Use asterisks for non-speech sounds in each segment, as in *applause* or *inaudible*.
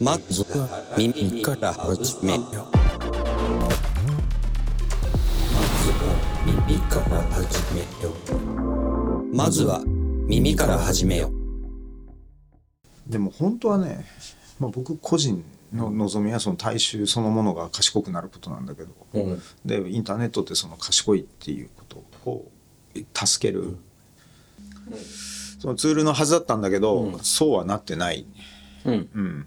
まずは耳から始めよう。まずは耳から始めよう。まずは耳から始めよう。でも本当はね、まあ、僕個人の望みはその大衆そのものが賢くなることなんだけど、うんでインターネットってその賢いっていうことを助ける、そのツールのはずだったんだけど、そうはなってない。うん。うん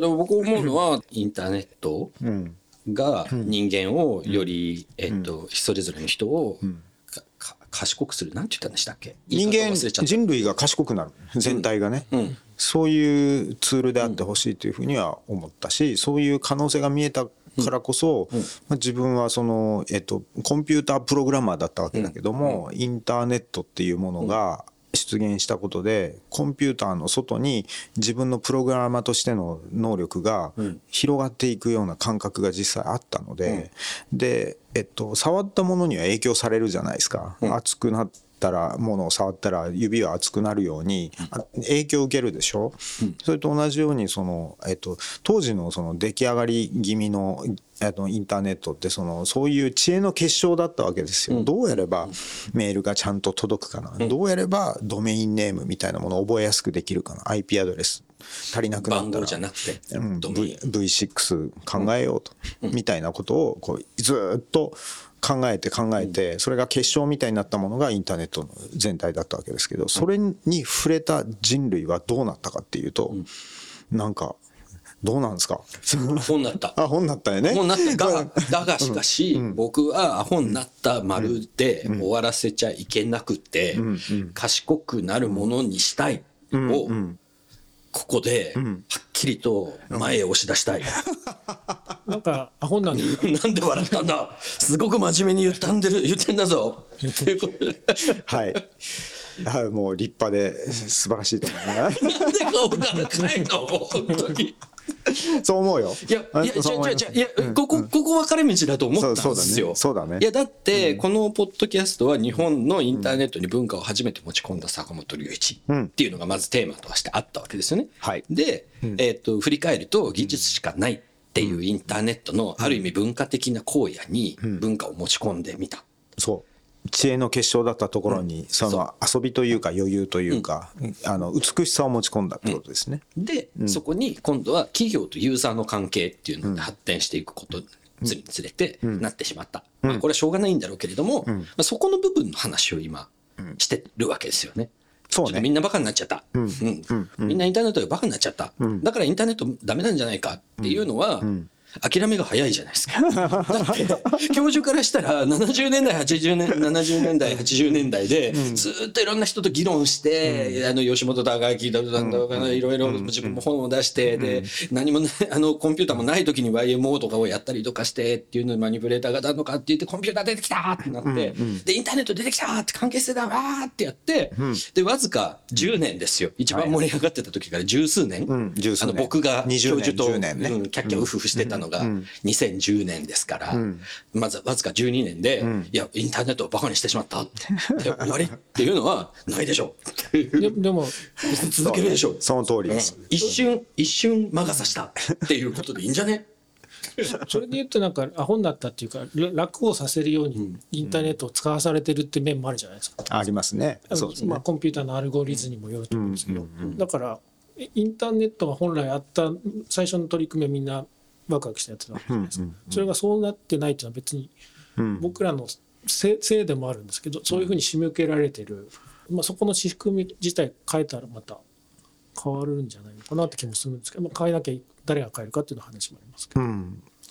でも僕思うのは、インターネットうんが人間をより、えっと、それぞれの人をかか賢くする。なんて言ったんでしたっけ？人間言い方忘れちゃった。人類が賢くなる。全体がね、うん。そういうツールであってほしいというふうには思ったしそういう可能性が見えたからこそ、まあ、自分はその、えっと、コンピュータープログラマーだったわけだけども、インターネットっていうものが出現したことでコンピューターの外に自分のプログラマーとしての能力が広がっていくような感覚が実際あったので、で、えっと、触ったものには影響されるじゃないですか。熱くなったらものを触ったら指は熱くなるようにあ影響を受けるでしょ、それと同じようにその、えっと、当時のその出来上がり気味のえっとインターネットってそのそういう知恵の結晶だったわけですよ、どうやればメールがちゃんと届くかな、どうやればドメインネームみたいなものを覚えやすくできるかな？IP アドレス。足りなくなったら。じゃなくて、うん、v ン V6 考えようと、みたいなことをこうずーっと考えて考えて、それが結晶みたいになったものがインターネットの全体だったわけですけどそれに触れた人類はどうなったかっていうと、なんかどうなんですか？アホになった。*laughs* あ本になったよね。アホになった。が、*laughs* だがしかし、僕はアホになった丸で終わらせちゃいけなくて、賢くなるものにしたいを、ここで、はっきりと前へ押し出したい。*laughs* なんかアホなんで *laughs* なんで笑ったんだすごく真面目に言ったんでる、言ってんだぞ。*laughs* はいはいもう立派で素晴らしいと思うねなんで顔が赤いの？本当に。*laughs* そう思うよ。いや、いや、違そう違う違う、いや、ここ、ここ分かれ道だと思ったんですよ。そうだね。いや、だって、このポッドキャストは日本のインターネットに文化を初めて持ち込んだ坂本龍一っていうのがまずテーマとしてあったわけですよね。はい。で、えっと、振り返ると技術しかないっていうインターネットのある意味文化的な荒野に文化を持ち込んでみた。そう知恵の結晶だったところに、その遊びというか余裕というか、あの美しさを持ち込んだってことですね。で、そこに今度は企業とユーザーの関係っていうので発展していくことにつれてなってしまった。まあこれはしょうがないんだろうけれども、まあそこの部分の話を今してるわけですよね。そうね。みんなバカになっちゃった。うん。みんなインターネットがバカになっちゃった。だからインターネットダメなんじゃないかっていうのは、諦めが早いじゃないですか。だって、教授からしたら、70年代、80年、70年代、80年代で、ずーっといろんな人と議論して、あの、吉本隆明だとか、いろいろ自分も本を出して、で、何もね、*laughs* あの、コンピューターもない時に YMO とかをやったりとかしてっていうのにマニピュレーターがなのかって言って、コンピューター出てきたってなって、で、インターネット出てきたって関係性だわーってやって、で、わずか10年ですよ。一番盛り上がってた時から十数年。ん。十数年。あの、僕が20教授と、年10年ね。うんキャッキャウフフしてたのが2010年ですから、まずわずか12年で、いや、インターネットをバカにしてしまったって、で終わりっていうのはないでしょう。ででも続けるでしょう。その通りです。一瞬、一瞬魔が差したっていうことでいいんじゃね？それで言うとなんかアホになったっていうから楽をさせるようにインターネットを使わされてるって面もあるじゃないですか。ありますね。そうですまあ、ね。コンピューターのアルゴリズムにもよると思うんですけど、だからえインターネットが本来あった最初の取り組みはみんなワクワクしたやつなわけじゃないですか、それがそうなってないっていうのは別に僕らのせせいでもあるんですけどそういうふうに仕向けられてる、まあ、そこの仕組み自体変えたらまた変わるんじゃないのかなって気もするんですけど、まあ、変えなきゃ誰が変えるかっていうの話もありますけど、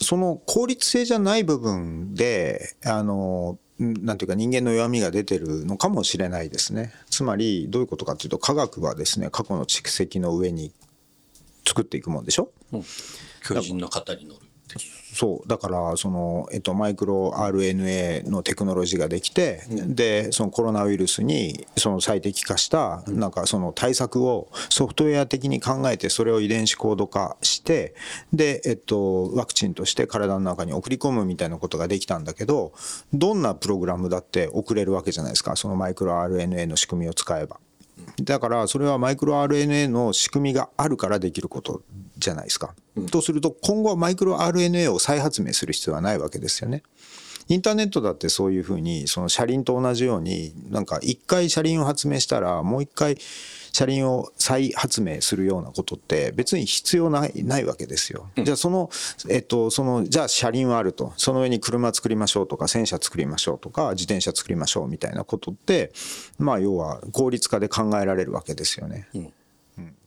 その効率性じゃない部分で、あの、んなんていうか人間の弱みが出てるのかもしれないですね。つまりどういうことかというと科学はですね過去の蓄積の上に作っていくもんでしょ？巨人の型に乗る。そう。だからその、えっと、マイクロ RNA のテクノロジーができて、でそのコロナウイルスにその最適化したなんかその対策をソフトウェア的に考えてそれを遺伝子コード化してで、えっと、ワクチンとして体の中に送り込むみたいなことができたんだけどどんなプログラムだって送れるわけじゃないですか？そのマイクロ RNA の仕組みを使えば。だからそれはマイクロ RNA の仕組みがあるからできることじゃないですか。とすると今後はマイクロ RNA を再発明する必要はないわけですよね。インターネットだってそういうふうにその車輪と同じようになんか一回車輪を発明したらもう一回車輪を再発明するようなことって別に必要ないないわけですよ。じゃあその、えっと、その、じゃあ車輪はあると。その上に車作りましょうとか、戦車作りましょうとか、自転車作りましょうみたいなことって、まあ要は効率化で考えられるわけですよね。うん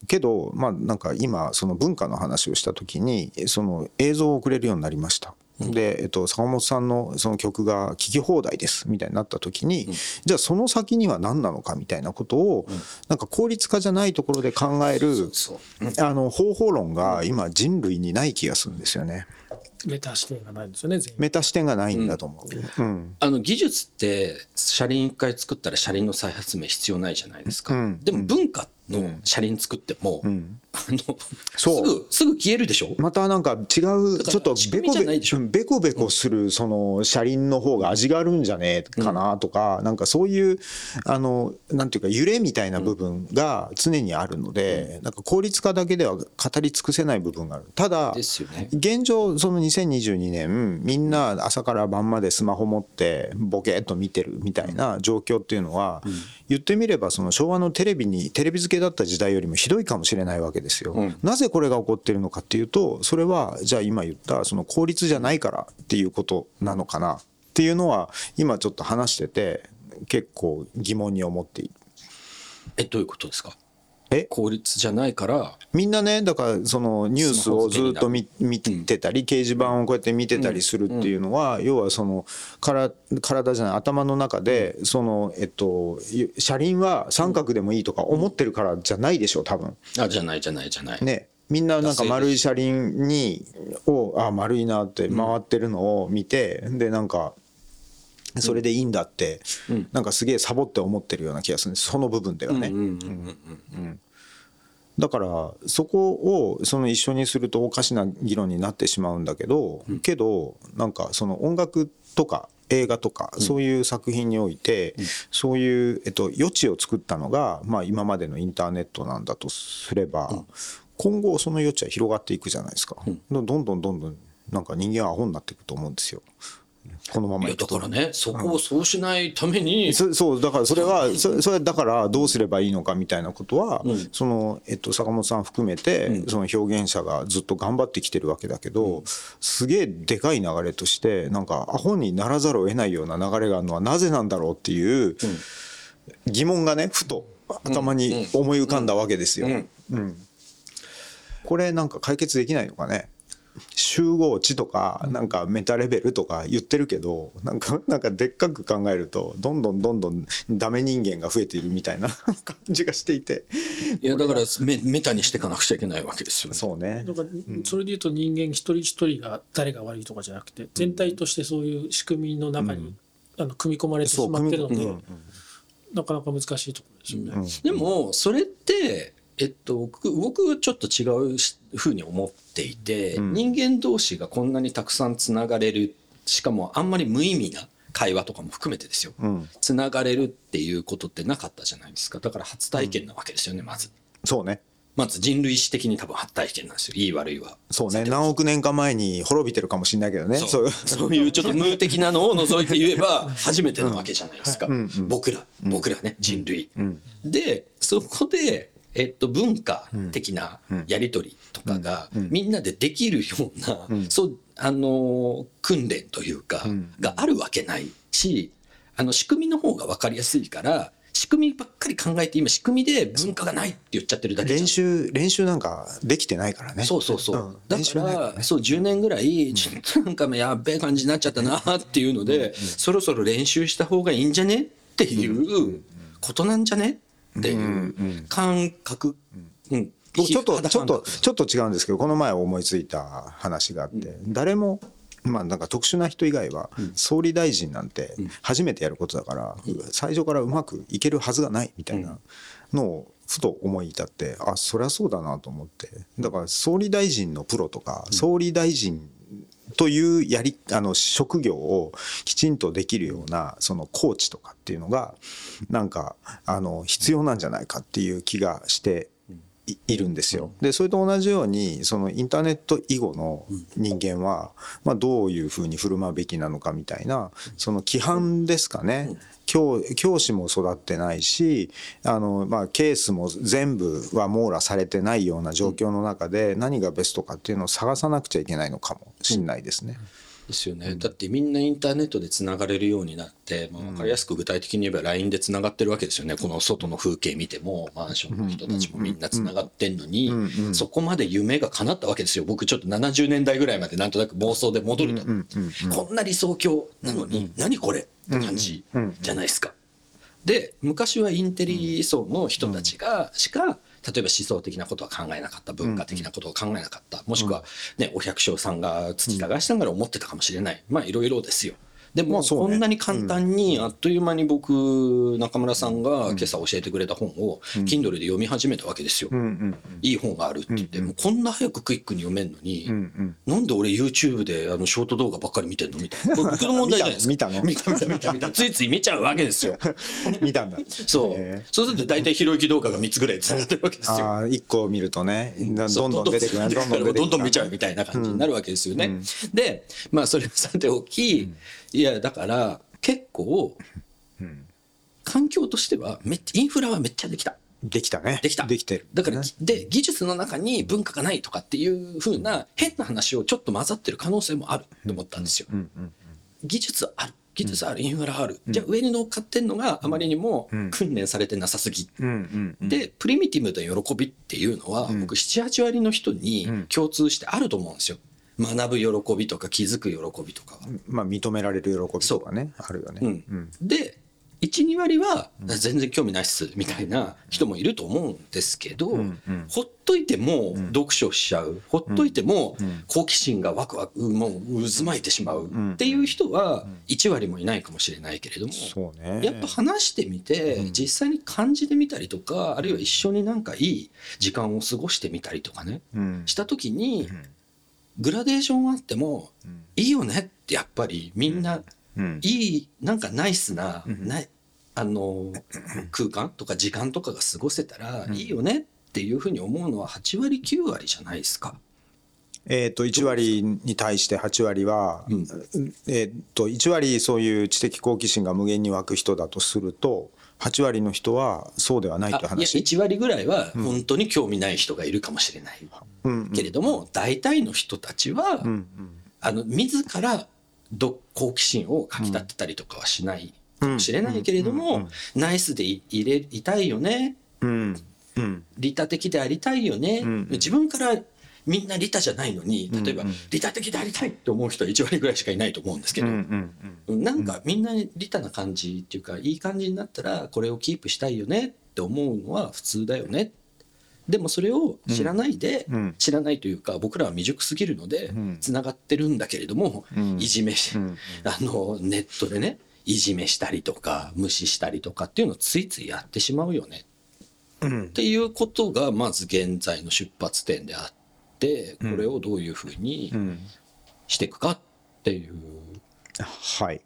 けど、まあ、なんか今その文化の話をした時にその映像を送れるようになりました。で、えっと、坂本さんのその曲が聴き放題ですみたいになった時に、じゃあその先には何なのかみたいなことを、なんか効率化じゃないところで考える、あの方法論が今人類にない気がするんですよね。メタ視点がないんですよねメタ視点がないんだと思う、うん、あの技術って車輪一回作ったら車輪の再発明必要ないじゃないですか、うん、でも文化の車輪作っても、うん、あのすぐすぐ消えるでしょ？またなんか違うちょっとベコベベコベコするその車輪の方が味があるんじゃねえかなとか、うん、なんかそういうあのなんていうか揺れみたいな部分が常にあるので、うん、なんか効率化だけでは語り尽くせない部分がある。ただ、ね、現状その2022年みんな朝から晩までスマホ持ってボケっと見てるみたいな状況っていうのは、うん、言ってみればその昭和のテレビにテレビ付けだった時代よりもひどいかもしれないわけですよ。うん、なぜこれが起こってるのかっていうとそれはじゃあ今言ったその効率じゃないからっていうことなのかなっていうのは今ちょっと話してて結構疑問に思っている。えどういうことですか？え効率じゃないからみんなねだからそのニュースをずっと見見てたり、掲示板をこうやって見てたりするっていうのは、要はそのから体じゃない頭の中でそのえっと車輪は三角でもいいとか思ってるからじゃないでしょ多分。あじゃないじゃないじゃない。ね。みんななんか丸い車輪にをあ丸いなって回ってるのを見て、でなんかそれでいいんだって、うん、なんかすげえサボって思ってるような気がするその部分ではね。だからそこをその一緒にするとおかしな議論になってしまうんだけど、うん、けどなんかその音楽とか映画とかそういう作品において、そういう、えっと、余地を作ったのが、まあ、今までのインターネットなんだとすれば、今後その余地は広がっていくじゃないですか、どんどんどんどんなんか人間はアホになっていくと思うんですよ。このままいだからねそこをそうしないために、そそうだからそれはそそれだからどうすればいいのかみたいなことは、うん、その、えっと、坂本さん含めて、うん、その表現者がずっと頑張ってきてるわけだけど、うん、すげえでかい流れとしてなんかアホにならざるを得ないような流れがあるのはなぜなんだろうっていう疑問がねふと頭に思い浮かんだわけですよ。うん。これなんか解決できないのかね？集合値とかなんかメタレベルとか言ってるけどなんか *laughs* なんかでっかく考えるとどんどんどんどんダメ人間が増えているみたいな *laughs* 感じがしていて。いやだからメメタにしていかなくちゃいけないわけですよね。そうね。だからそれでいうと人間一人一人が誰が悪いとかじゃなくて全体としてそういう仕組みの中に、あの組み込まれてしまってるので、なかなか難しいところですよね。でもそれってえっと、僕僕はちょっと違うふうに思っていて、うん、人間同士がこんなにたくさんつながれるしかもあんまり無意味な会話とかも含めてですよ、うん、つながれるっていうことってなかったじゃないですか。だから初体験なわけですよね、まず。そうね。まず人類史的に多分初体験なんですよいい悪いは。そうね。何億年か前に滅びてるかもしれないけどね。そう。そう。いうちょっと無的なのを除いて言えば初めてなわけじゃないですか、うん、僕ら。僕らね人類、でそこでえっと、文化的なやり取りとかがみんなでできるような、そうあの訓練というか、があるわけないしあの仕組みの方が分かりやすいから仕組みばっかり考えて今仕組みで文化がないって言っちゃってるだけ練習練習なんかできてないからね。そうそうそう、うん、だから、そう10年ぐらいちょっとなんかやっべえ感じになっちゃったなっていうので、そろそろ練習した方がいいんじゃねっていうことなんじゃねっていう感覚、うん、僕ちょっとちょっとちょっと違うんですけどこの前思いついた話があって、誰もまあなんか特殊な人以外は総理大臣なんて初めてやることだから最初からうまくいけるはずがないみたいなのをふと思い至ってあそりゃそうだなと思って。だから総理大臣のプロとか総理大臣というやりあの職業をきちんとできるようなそのコーチとかっていうのがなんかあの必要なんじゃないかっていう気がしていいるんですよ。でそれと同じようにそのインターネット以後の人間は、まあ、どういうふうに振る舞うべきなのかみたいなその規範ですかね。教教師も育ってないしあの、まあ、ケースも全部は網羅されてないような状況の中で何がベストかっていうのを探さなくちゃいけないのかもしれないですね。ですよね、だってみんなインターネットでつながれるようになって、まあ、分かりやすく具体的に言えば LINE でつながってるわけですよね。この外の風景見てもマンションの人たちもみんなつながってんのに、そこまで夢が叶ったわけですよ。僕ちょっと70年代ぐらいまでなんとなく妄想で戻ると、こんな理想郷なのに、何これって感じじゃないですか。で昔はインテリ層の人たちがしか例えば思想的なことは考えなかった文化的なことを考えなかったもしくはねお百姓さんが土耕しながら思ってたかもしれないまあいろいろですよ。でも、こんなに簡単に、あっという間に僕、中村さんが今朝教えてくれた本を、Kindle で読み始めたわけですよ。いい本があるって言って、もうこんな早くクイックに読めんのに、なんで俺 YouTube であのショート動画ばっかり見てんのみたいな。*laughs* 僕の問題じゃないですか。見たの？見た見た見た見た。ついつい見ちゃうわけですよ。*laughs* 見たんだ。そう。そうすると大体ひろゆき動画が3つぐらい繋がってるわけですよ。ああ、1個見るとね、どんどん出てくる。どんどんどんどん見ちゃうみたいな感じになるわけですよね。で、まあそれさておき、いや、だから、結構、環境としてはめインフラはめっちゃできた。できたね。できた。できてる。だから、で、技術の中に文化がないとかっていうふうな変な話をちょっと混ざってる可能性もあると思ったんですよ。技術ある。技術ある、インフラある。じゃあ上に乗っかってんのがあまりにも訓練されてなさすぎ。で、プリミティブな喜びっていうのは、僕7、8割の人に共通してあると思うんですよ。学ぶ喜びとか気づく喜びとかは。まあ認められる喜びとかねあるよね。うん、で12割は全然興味ないっすみたいな人もいると思うんですけど、うん。うん、ほっといても読書しちゃう、ほっといても好奇心がワクワクもう渦巻いてしまうっていう人は1割もいないかもしれないけれども、ね、やっぱ話してみて実際に感じてみたりとかあるいは一緒になんかいい時間を過ごしてみたりとかね、した時に、グラデーションあってもいいよねってやっぱりみんな、いいなんかナイスな、なあの *clears throat* 空間とか時間とかが過ごせたらいいよねっていうふうに思うのは8割9割じゃないですか。えー、と1割に対して8割は、うん、えー、と1割そういう知的好奇心が無限に湧く人だとすると8割の人はそうではないって話？いや1割ぐらいは本当に興味ない人がいるかもしれない、うん、けれども大体の人たちは、うんうん、あの自ら好奇心をかきたてたりとかはしないかもしれないけれども、ナイスでい入れいたいよね、うん。うん、利他的でありたいよね、うん、自分からみんな利他じゃないのに例えば、利他的でありたいって思う人は1割ぐらいしかいないと思うんですけど、なんかみんな利他な感じっていうかいい感じになったらこれをキープしたいよねって思うのは普通だよね。でもそれを知らないで、うん、知らないというか僕らは未熟すぎるのでつながってるんだけれども、うん、いじめし、うん、あのネットでねいじめしたりとか無視したりとかっていうのをついついやってしまうよね、っていうことがまず現在の出発点であってこれをどういうふうにしていくかっていう。はい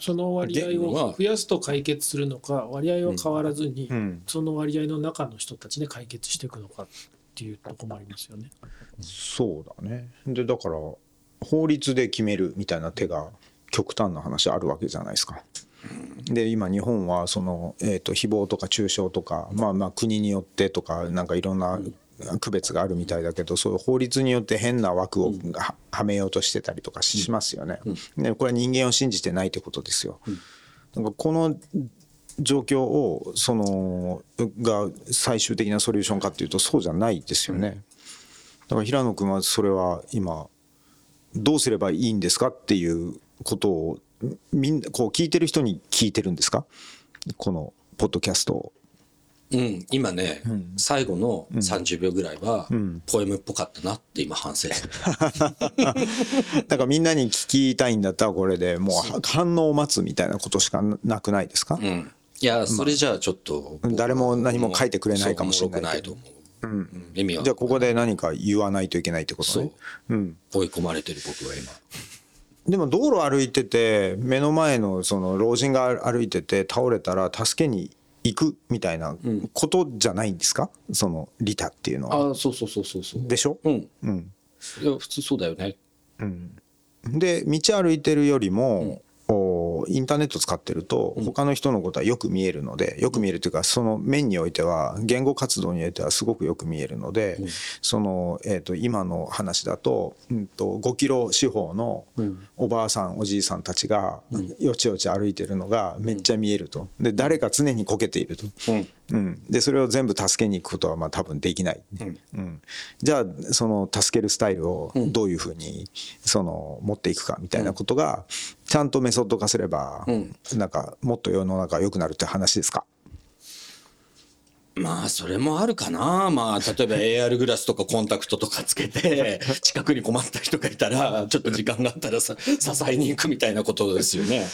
その割合を増やすと解決するのか割合は変わらずに、その割合の中の人たちで解決していくのかっていうとこもありますよね。そうだねでだから法律で決めるみたいな手が極端な話あるわけじゃないですか。で今日本はその、えーと、誹謗とか中傷とか、まあ、まあ国によってとかなんかいろんな区別があるみたいだけどそういう法律によって変な枠をはめようとしてたりとかしますよね。でこれは人間を信じてないってことですよ。なんかこの状況をそのが最終的なソリューションかっていうとそうじゃないですよね。だから平野君はそれは今どうすればいいんですかっていうことをみんなこう聞いてる人に聞いてるんですか？このポッドキャストを。うん、今ね、うん、最後の30秒ぐらいは、ポエムっぽかったなって今反省する。だからみんなに聞きたいんだったらこれでもう反応を待つみたいなことしかなくないですか、うん、いやそれじゃあちょっと、まあ、誰も何も書いてくれないかもしれないけど。うん、意味は。じゃあここで何か言わないといけないってことね。う、うん、追い込まれてる僕は今。でも道路歩いてて目の前のその老人が歩いてて倒れたら助けにいくみたいなことじゃないんですか、その利他っていうのは。あそうそうそうそうそう。でしょ、うん。うん、いや普通そうだよね。で道歩いてるよりも、おインターネット使ってると他の人のことはよく見えるのでよく見えるというかその面においては言語活動においてはすごくよく見えるので、その、えー、と今の話だと,、うん、と5キロ四方のおばあさんおじいさんたちがよちよち歩いてるのがめっちゃ見えると。で誰か常にこけていると。うんうん、でそれを全部助けに行くことはまあ多分できない、うん。じゃあその助けるスタイルをどういうふうにその持っていくかみたいなことがちゃんとメソッド化すればなんかもっと世の中良くなるって話ですか？まあそれもあるかな。まあ例えば AR グラスとかコンタクトとかつけて *laughs* 近くに困った人がいたらちょっと時間があったらさ支えに行くみたいなことですよね。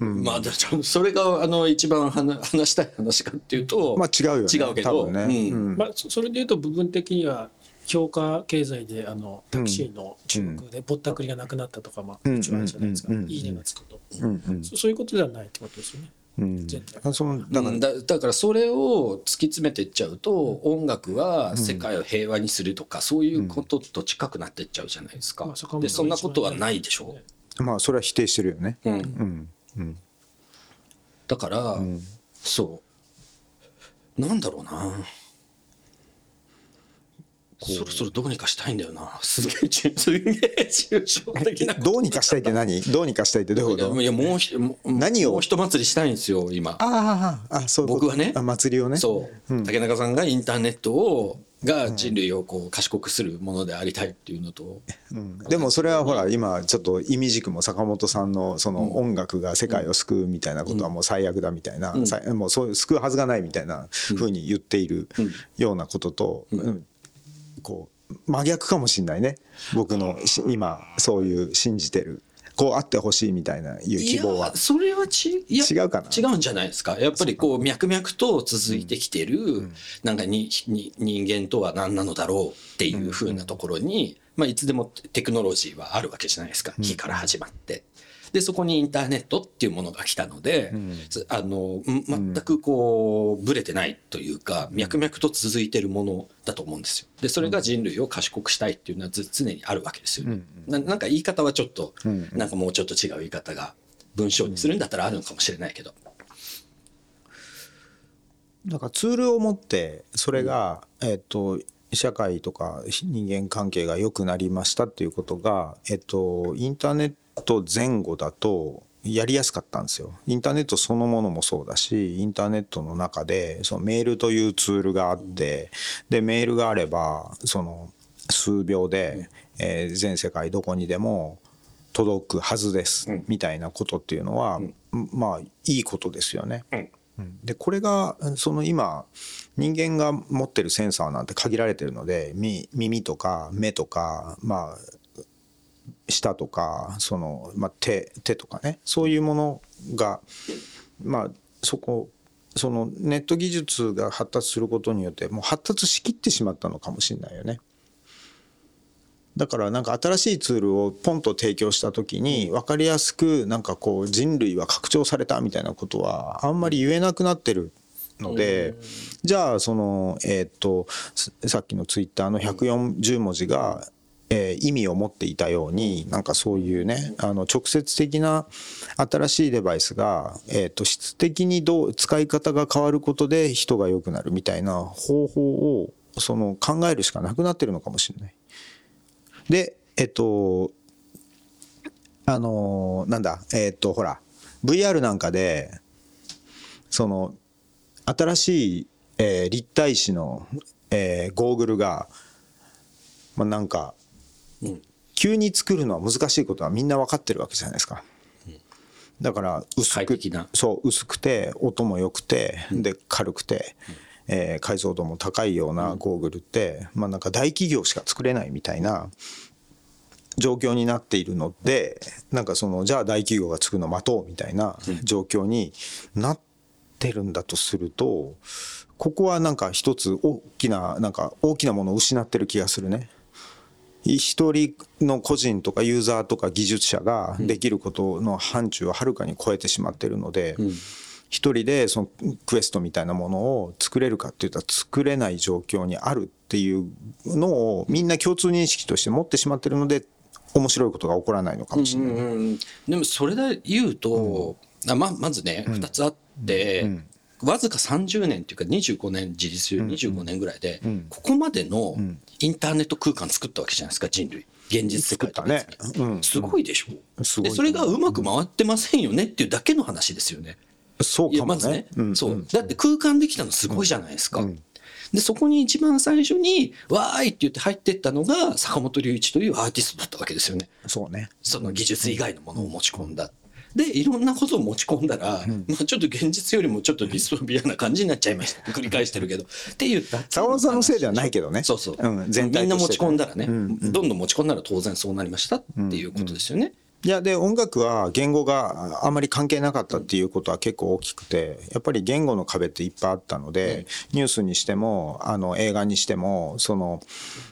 まあそれがあの一番話話したい話かっていうとまあ違うよね。違うけど、ね。うん。まあ、そそれでいうと部分的には評価経済であのタクシーの中国でぼったくりがなくなったとか、まあ、一番じゃないですか、うん。うん。うん。いいねがつくと、うん。うん。そそういうことではないってことですよね。うん。そのだからうん。だだからそれを突き詰めていっちゃうと音楽は世界を平和にするとかそういうことと近くなっていっちゃうじゃないですか。でそんなことはないでしょ、まあそれは否定してるよね。うん、うん。うんだから、そう。なんだろうな。そろそろどうにかしたいんだよな。すげえ抽すげえ抽象的などうにかしたいって何？どうにかしたいってどういうこと？いやもうひもう何を？もう一祭りしたいんですよ今。ああああそういうこと。僕はねあ祭りをね。そう、竹中さんがインターネットをが人類をこう賢くするものでありたいっていうのと、うん。でもそれはほら今ちょっと意味軸も坂本さんのその音楽が世界を救うみたいなことはもう最悪だみたいな、さいもうそういう救うはずがないみたいなふうに言っているようなことと、うん。こう真逆かもしれないね。僕のし今そういう信じてるこうあってほしいみたいないう希望は。いやそれはち違うかな？違うんじゃないですか。やっぱりこう脈々と続いてきてる、なんかにに人間とは何なのだろうっていうふうなところに、まあ、いつでもテクノロジーはあるわけじゃないですか。火から始まって。でそこにインターネットっていうものが来たので、つあのん全くこうブレてないというか脈々と続いてるものだと思うんですよ。でそれが人類を賢くしたいっていうのはず常にあるわけですよね。ななんか言い方はちょっと、なんかもうちょっと違う言い方が文章にするんだったらあるのかもしれないけど。だからツールを持ってそれが、えっと社会とか人間関係が良くなりましたっていうことが、えっと、インターネット前後だとやりやすかったんですよ。インターネットそのものもそうだしインターネットの中でそのメールというツールがあってでメールがあればその数秒で、えー全世界どこにでも届くはずです、みたいなことっていうのは、まあいいことですよね。うんでこれがその今人間が持ってるセンサーなんて限られてるのでみ耳とか目とかまあ舌とかその、まあ、手手とかねそういうものがまあそこそのネット技術が発達することによってもう発達しきってしまったのかもしれないよね。だからなんか新しいツールをポンと提供した時に分かりやすくなんかこう人類は拡張されたみたいなことはあんまり言えなくなってるのでじゃあそのえーっとすさっきのツイッターの140文字がえー意味を持っていたようになんかそういうねあの直接的な新しいデバイスが、えー、と質的にどう使い方が変わることで人が良くなるみたいな方法をその考えるしかなくなってるのかもしれない。でえっとあのーなんだえっとほら VR なんかでその新しい、え立体視の、えゴーグルが、まあ、なんか、急に作るのは難しいことはみんな分かってるわけじゃないですか。だから薄くそう薄くて音も良くて、で軽くて、えー解像度も高いようなゴーグルって、まあなんか大企業しか作れないみたいな状況になっているのでなんかそのじゃあ大企業が作るの待とうみたいな状況になってるんだとするとここはなんか一つ大きななんか大きなものを失ってる気がするね。一人の個人とかユーザーとか技術者ができることの範疇をはるかに超えてしまってるので、一人でそのクエストみたいなものを作れるかっていったら作れない状況にあるっていうのをみんな共通認識として持ってしまってるので面白いことが起こらないのかもしれない。うんうんでもそれで言うと、あままずね2つあって、わずか30年っていうか25年自立25年ぐらいで、ここまでのインターネット空間作ったわけじゃないですか人類現実世界とね。うん。すごいでしょ、でそれがうまく回ってませんよねっていうだけの話ですよね。そうかもまずね。そう。だって空間できたのすごいじゃないですか。でそこに一番最初に「わーい!」って言って入ってったのが坂本龍一というアーティストだったわけですよね。そうね。その技術以外のものを持ち込んだ。でいろんなことを持ち込んだら、まあ、ちょっと現実よりもちょっとディストピアな感じになっちゃいました。繰り返してるけど。っていう坂本 *laughs* さんのせいではないけどね。そうそう、うん。全体みんな持ち込んだらね、どんどん持ち込んだら当然そうなりましたっていうことですよね。いやで音楽は言語があまり関係なかったっていうことは結構大きくてやっぱり言語の壁っていっぱいあったので、ニュースにしてもあの映画にしてもその、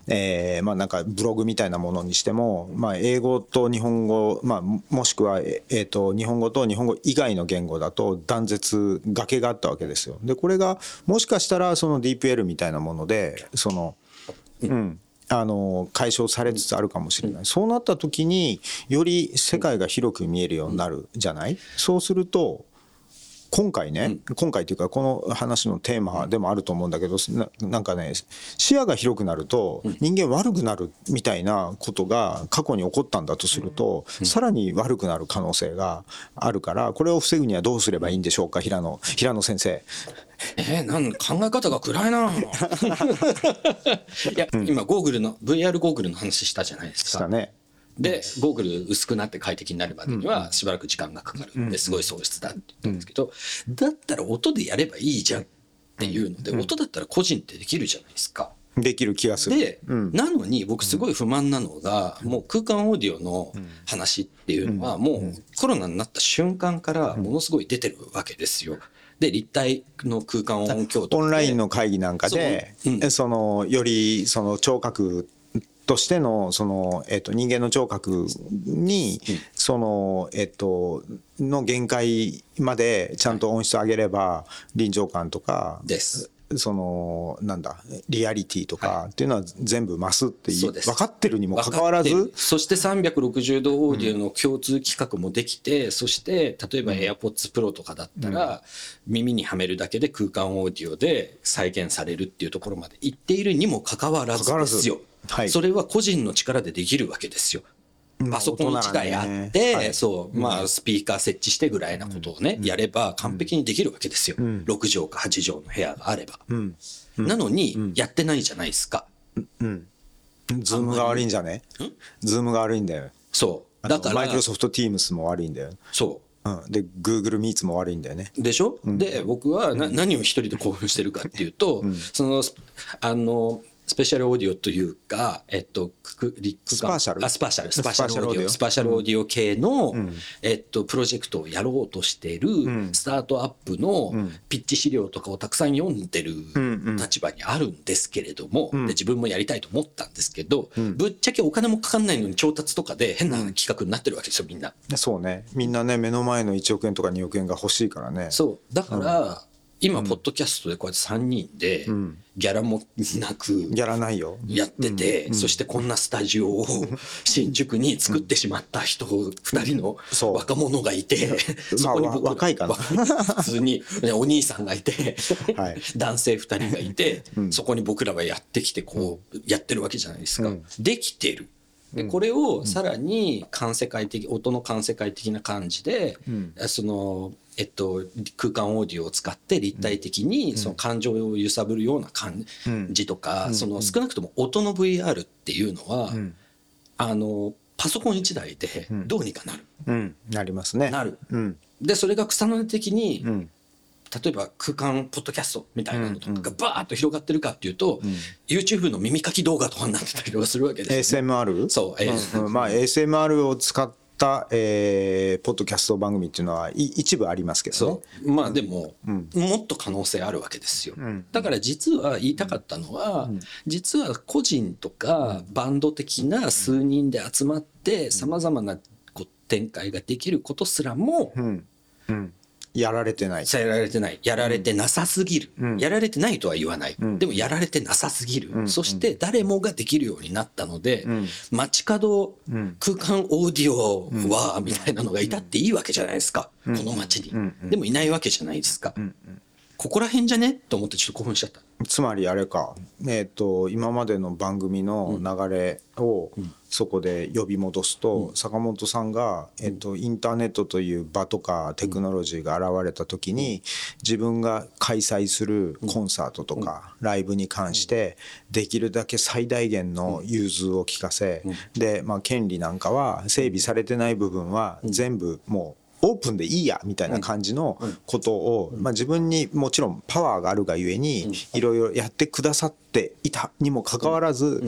えーまあなんかブログみたいなものにしても、まあ、英語と日本語、まあ、ももしくは、ええーと日本語と日本語以外の言語だと断絶崖があったわけですよ。でこれがもしかしたらその DeepL みたいなものでそのうん、あの解消されつつあるかもしれない、そうなった時により世界が広く見えるようになるじゃない、そうすると今回ね、今回というかこの話のテーマでもあると思うんだけどななんかね視野が広くなると人間悪くなるみたいなことが過去に起こったんだとすると、さらに悪くなる可能性があるからこれを防ぐにはどうすればいいんでしょうか？平野平野先生。えー、なん考え方が暗いな *laughs* いや、今ゴーグルの VR ゴーグルの話したじゃないですか。したね。でゴーグル薄くなって快適になるまでにはしばらく時間がかかるんですごい喪失だって言ったんですけど、だったら音でやればいいじゃんっていうので、音だったら個人ってできるじゃないですか。できる気がする。で、なのに僕すごい不満なのが、もう空間オーディオの話っていうのはもうコロナになった瞬間からものすごい出てるわけですよ。で立体の空間音響とオンラインの会議なんかで、そう。うん。えそのよりその聴覚としてのその、えっと人間の聴覚に、その、えっとの限界までちゃんと音質上げれば臨場感とかです。そのなんだリアリティとかっていうのは全部増すっていそうです。分かってるにもか分かわらず？そして360度オーディオの共通規格もできて、そして例えば AirPods Pro とかだったら、耳にはめるだけで空間オーディオで再現されるっていうところまで行っているにもかかわらずかかわらず。ですよ。はい。それは個人の力でできるわけですよ。パソコン1台あって、はい。そう、まあ、スピーカー設置してぐらいなことをね、やれば完璧にできるわけですよ。6畳か8畳の部屋があれば。なのに、やってないじゃないですか。ズームが悪いんじゃね？ズームが悪いんだよ。そう。だから、マイクロソフト Teams も悪いんだよ、そう。うん、で Google Meets も悪いんだよね。でしょ、で僕はな何を一人で興奮してるかっていうと、そのスあのスペシャルオーディオというか、えっと、くくり spatial？あ spatial。spatial audio。ス spatial audio 系の、えっと、プロジェクトをやろうとしているスタートアップのピッチ資料とかをたくさん読んでる立場にあるんですけれども、で自分もやりたいと思ったんですけど、ぶっちゃけお金もかかんないのに調達とかで変な企画になってるわけですよみんな。そうね。みんなね目の前の1億円とか2億円が欲しいからね。そう。だから、今ポッドキャストでこうやって3人でギャラもなくやらないよ。やってて、そしてこんなスタジオを *laughs* 新宿に作ってしまった人2人の若者がいて、そこに僕若いかな。普通にねお兄さんがいて、*laughs* はい。男性2人がいて、そこに僕らはやってきてこうやってるわけじゃないですか。できてる。でこれをさらに環世界的音の環世界的な感じで、そのえっと、空間オーディオを使って立体的にその感情を揺さぶるような感じとか、その少なくとも音の VR っていうのは、あのパソコン1台でどうにかなる。うん。なりますね。なる。うん。でそれが草の根的に、ん。例えば空間ポッドキャストみたいなのとかがバーッと広がってるかっていうと、YouTube の耳かき動画とかになってたりとかするわけですよ、ね。ASMR? そう、えーうん。うん。まあ ASMR を使った、えーポッドキャスト番組っていうのはい一部ありますけどね。まあでも、もっと可能性あるわけですよ、だから実は言いたかったのは、実は個人とかバンド的な数人で集まってさまざまな展開ができることすらも、うん。うんやられてない。やられてない。やられてなさすぎる。やられてないとは言わない。でもやられてなさすぎる。そして誰もができるようになったので、街角空間オーディオは、みたいなのがいたっていいわけじゃないですか。この街に。でもいないわけじゃないですか。ここら辺じゃね？と思ってちょっと興奮しちゃった。つまりあれか、えー、と今までの番組の流れをそこで呼び戻すと、坂本さんが、えー、とインターネットという場とかテクノロジーが現れた時に自分が開催するコンサートとかライブに関してできるだけ最大限の融通を利かせで、まあ、権利なんかは整備されてない部分は全部もうオープンでいいやみたいな感じのことを、まあ、自分にもちろんパワーがあるがゆえにいろいろやってくださっていたにもかかわらず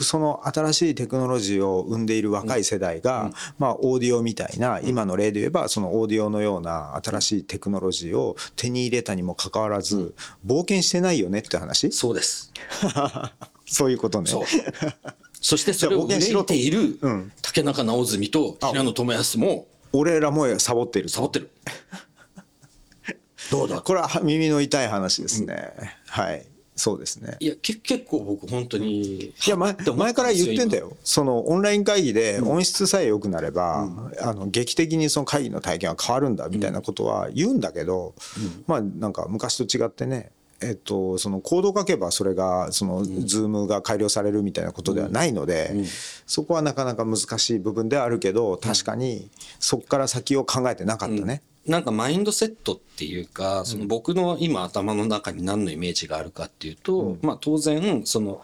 その新しいテクノロジーを生んでいる若い世代が、まあ、オーディオみたいな今の例で言えばそのオーディオのような新しいテクノロジーを手に入れたにもかかわらず冒険してないよねって話？そうです。*laughs* そういうことね。そしてそれを憂いている竹中直澄と平野智康も俺らもサボってる。とサボってる。*laughs* どうだ？これは耳の痛い話ですね、はい。そうですね。いやけ結構僕本当にいや前前から言ってんだよ。そのオンライン会議で音質さえ良くなれば、あの劇的にその会議の体験は変わるんだみたいなことは言うんだけど、まあなんか昔と違ってねえっと、そのコードを書けばそれがそのズームが改良されるみたいなことではないので、そこはなかなか難しい部分ではあるけど確かにそこから先を考えてなかったね。なんかマインドセットっていうか、その僕の今頭の中に何のイメージがあるかっていうと、まあ当然、その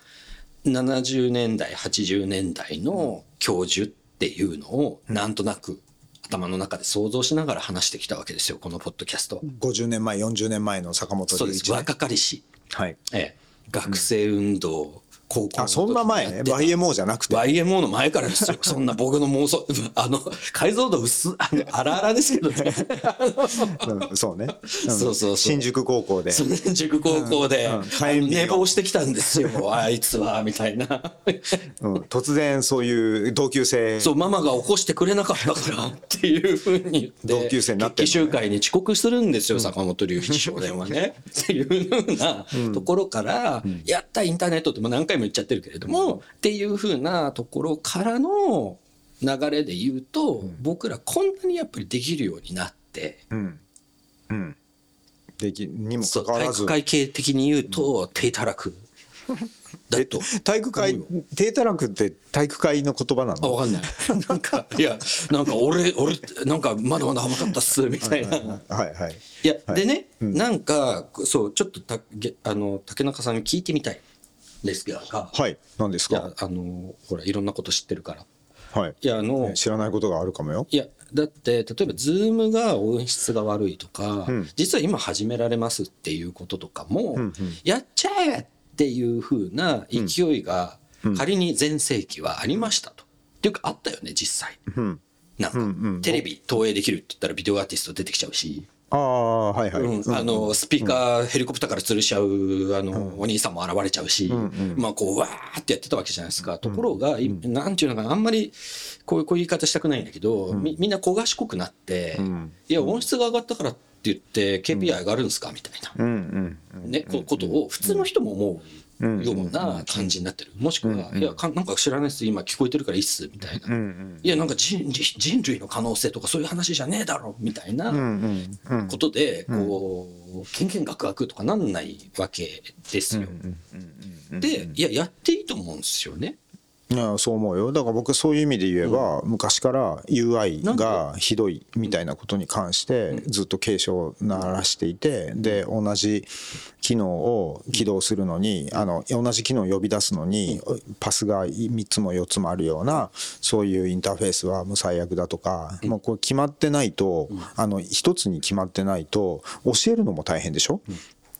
70年代、80年代の教授っていうのをなんとなく頭の中で想像しながら話してきたわけですよ、このポッドキャストは。50年前40年前の坂本そうです。龍一ね若かりし。はいええ。学生運動、高校のあそんな前？ね YMO じゃなくて？YMO の前からですよ。そんな僕の妄想、*laughs* あの、解像度薄、あの、荒々ですけどね。*laughs* うんそうね、*laughs* うんそうそう。新宿高校で。その塾高校で、うんうん寝坊してきたんですよ、あいつは、みたいな。うん突然そういう同級生。そう、ママが起こしてくれなかったからっていうふうに言って、同級生になってね。集会に遅刻するんですよ、坂本龍一少年はね。っていうふうなところから、やったインターネットってもう何回も言っちゃってるけれども、っていうふうなところからの流れで言うと、僕らこんなにやっぱりできるようになって、うん。うん。できにもかかわらず。体育会系的に言うと、低たらく。*laughs* だと。体育会低たらくって体育会の言葉なあ、の？わかんない。*laughs* なんか、いや、なんか俺、俺、なんかまだまだ甘かったっす、みたいな。はいはい。いや、でね、なんか、そう、ちょっとた、げあの、竹中さんに聞いてみたいんですが、はい。何ですいやか、あの、ほら、いろんなこと知ってるから。はい。いや、あの、知らないことがあるかもよ。いや、だって、例えば、ズームが音質が悪いとか、実は今始められますっていうこととかも、やっちゃえっていう風な勢いが、仮に全盛期はありましたと。っていうか、あったよね、実際。ん。なんか、テレビ投影できるって言ったらビデオアーティスト出てきちゃうし、ああはいはい、うん。あのスピーカーヘリコプターから吊るしちゃうあの、お兄さんも現れちゃうし、まあこうわーってやってたわけじゃないですか、ところが、いなんていうのかなあんまりこういう言い方したくないんだけど、みみんな焦がしこくなって、いや音質が上がったからって言って KPI 上がるんですか？みたいな、ね、こことを普通の人も思うような感じになってる。もしくは、いやか、なんか知らないっす、今聞こえてるからいいっす、みたいな。いや、なんか人人人類の可能性とかそういう話じゃねえだろ、みたいなことで、こう、けんけんがくがくとかなんないわけですよ。で、いや、やっていいと思うんですよね。いやそう思うよ。だから僕そういう意味で言えば、昔から UI がひどいみたいなことに関してずっと警鐘を鳴らしていてで同じ機能を起動するのにあの同じ機能を呼び出すのにパスが3つも4つもあるようなそういうインターフェースはもう最悪だとか、もうこれ決まってないとあの一つに決まってないと教えるのも大変でしょ、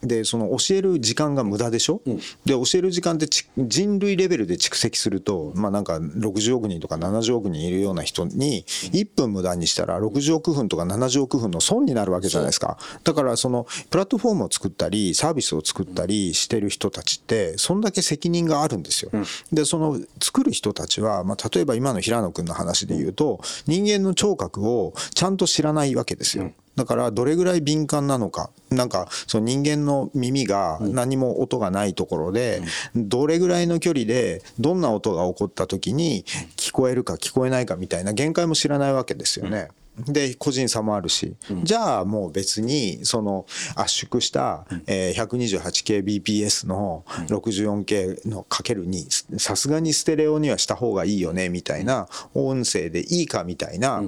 でその教える時間が無駄でしょ、で教える時間ってち人類レベルで蓄積すると、まあ、なんか60億人とか70億人いるような人に1分無駄にしたら60億分とか70億分の損になるわけじゃないですか。だからそのプラットフォームを作ったりサービスを作ったりしてる人たちってそんだけ責任があるんですよ。でその作る人たちは、まあ、例えば今の平野君の話で言うと人間の聴覚をちゃんと知らないわけですよ。だからどれぐらい敏感なのか。なんかその人間の耳が何も音がないところでどれぐらいの距離でどんな音が起こった時に聞こえるか聞こえないかみたいな限界も知らないわけですよね。で個人差もあるし、じゃあもう別にその圧縮した、えー 128kbps の 64K のかける2さすがにステレオにはした方がいいよねみたいな音声でいいかみたいな、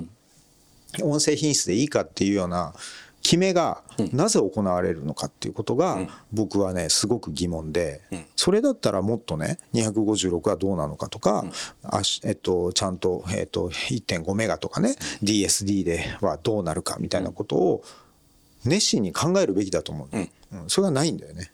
音声品質でいいかっていうような決めがなぜ行われるのかっていうことが僕はねすごく疑問でそれだったらもっとね256はどうなのかとかあしえっとちゃんとえっと1.5メガとかね DSD ではどうなるかみたいなことを熱心に考えるべきだと思う、うん、それがないんだよね。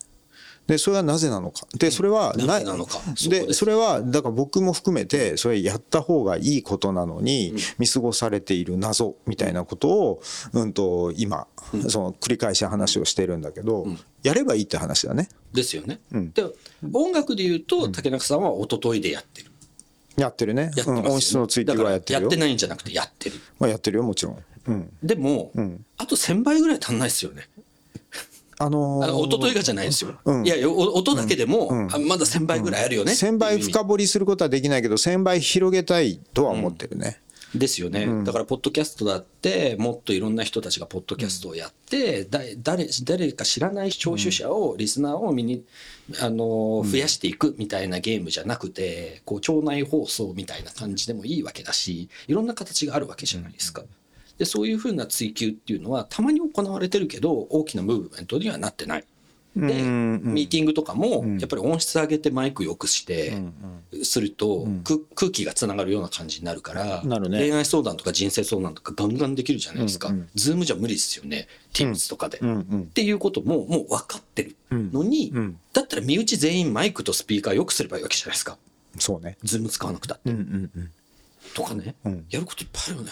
でそれはなぜなのか。でそれはなぜなのか。でそれはだから僕も含めてそれやった方がいいことなのに見過ごされている謎みたいなことをうん。と今その繰り返し話をしてるんだけどやればいいって話だね。ですよね。で音楽で言うと竹中さんは一昨日でやってる。やってるね。やってますよね。うん。音質の追求はやってるやってないんじゃなくてやってる。まあやってるよもちろん。うん。でも、あと1000倍ぐらい足んないですよね。あのーあの一昨日がじゃないですよ。うん。いや音だけでも、あまだ1000倍ぐらいあるよね。1000う意味。深掘りすることはできないけど1000倍広げたいとは思ってるね。ですよね、だからポッドキャストだってもっといろんな人たちがポッドキャストをやって、だ誰誰か知らない聴取者を、リスナーを見にあの増やしていくみたいなゲームじゃなくてこう町内放送みたいな感じでもいいわけだしいろんな形があるわけじゃないですか。でそういうふうな追求っていうのはたまに行われてるけど大きなムーブメントにはなってない。でミーティングとかもやっぱり音質上げてマイク良くしてするとく空気がつながるような感じになるから恋愛相談とか人生相談とかガンガンできるじゃないですか、 Zoom じゃ無理ですよね。Teams とかで、っていうことももう分かってるのに、だったら身内全員マイクとスピーカーよくすればいいわけじゃないですか。そうね。 Zoom 使わなくたって、とかね、やることいっぱいあるよね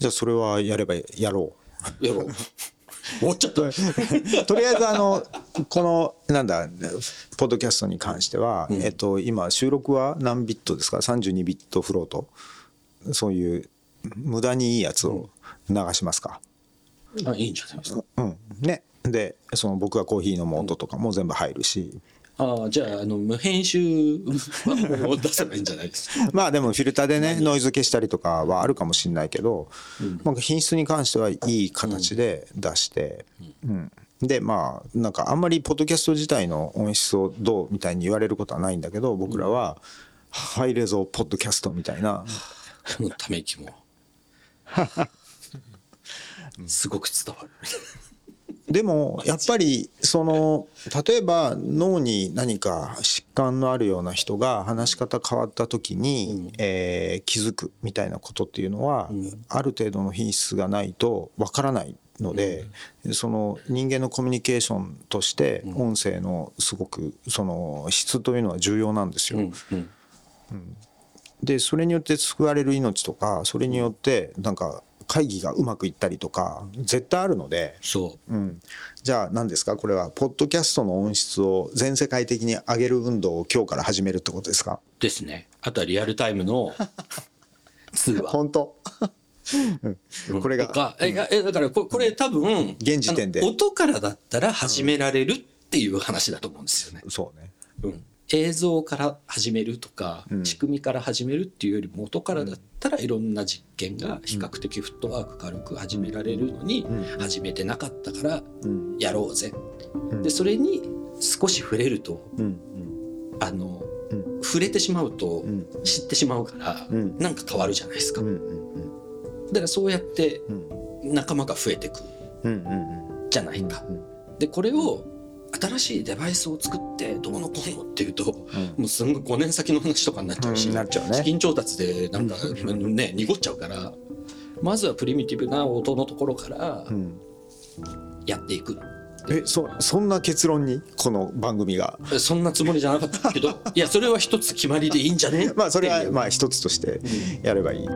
じゃあそれはやればやろう。やろう。終わっちゃった。*laughs* とりあえずあのこのなんだポッドキャストに関しては、えっと今収録は何ビットですか？32ビットフロート。そういう無駄にいいやつを流しますか、あいいんじゃないですか。うん。ね。でその僕がコーヒー飲む音とかも全部入るしああじゃああの無編集はもう出せばいいんじゃないですか？*laughs* まあでもフィルターでねノイズ消したりとかはあるかもしれないけど、まあ、品質に関してはいい形で出して、うん。でまあなんかあんまりポッドキャスト自体の音質をどうみたいに言われることはないんだけど僕らはハイレゾポッドキャストみたいな。*laughs* ため息も。*laughs* すごく伝わるでもやっぱりその例えば脳に何か疾患のあるような人が話し方変わった時に、えー気づくみたいなことっていうのは、ある程度の品質がないとわからないので、その人間のコミュニケーションとして音声のすごくその質というのは重要なんですよ。でそれによって救われる命とかそれによってなんか会議がうまくいったりとか絶対あるので。そう。うん、じゃあ何ですか？これはポッドキャストの音質を全世界的に上げる運動を今日から始めるってことですか？ですね。あとはリアルタイムの *laughs* 通話。本当？*laughs* これがとかえいやえだからここれ多分現時点で。音からだったら始められるっていう話だと思うんですよね。そうね。うん映像から始めるとか、仕組みから始めるっていうよりも音からだったらいろんな実験が比較的フットワーク軽く始められるのに、始めてなかったからやろうぜ、でそれに少し触れると、あの、触れてしまうと知ってしまうから、なんか変わるじゃないですか、だからそうやって仲間が増えてくじゃないか、でこれを新しいデバイスを作ってどうのこうのっていうと、もうすんごい5年先の話とかになっちゃうし、うんなっちゃうね。資金調達でなんかね濁っちゃうからまずはプリミティブな音のところからやっていく、えそそんな結論に？この番組が。そんなつもりじゃなかったけどいやそれは一つ決まりでいいんじゃね？*laughs* まあそれはまあ一つとしてやればいい。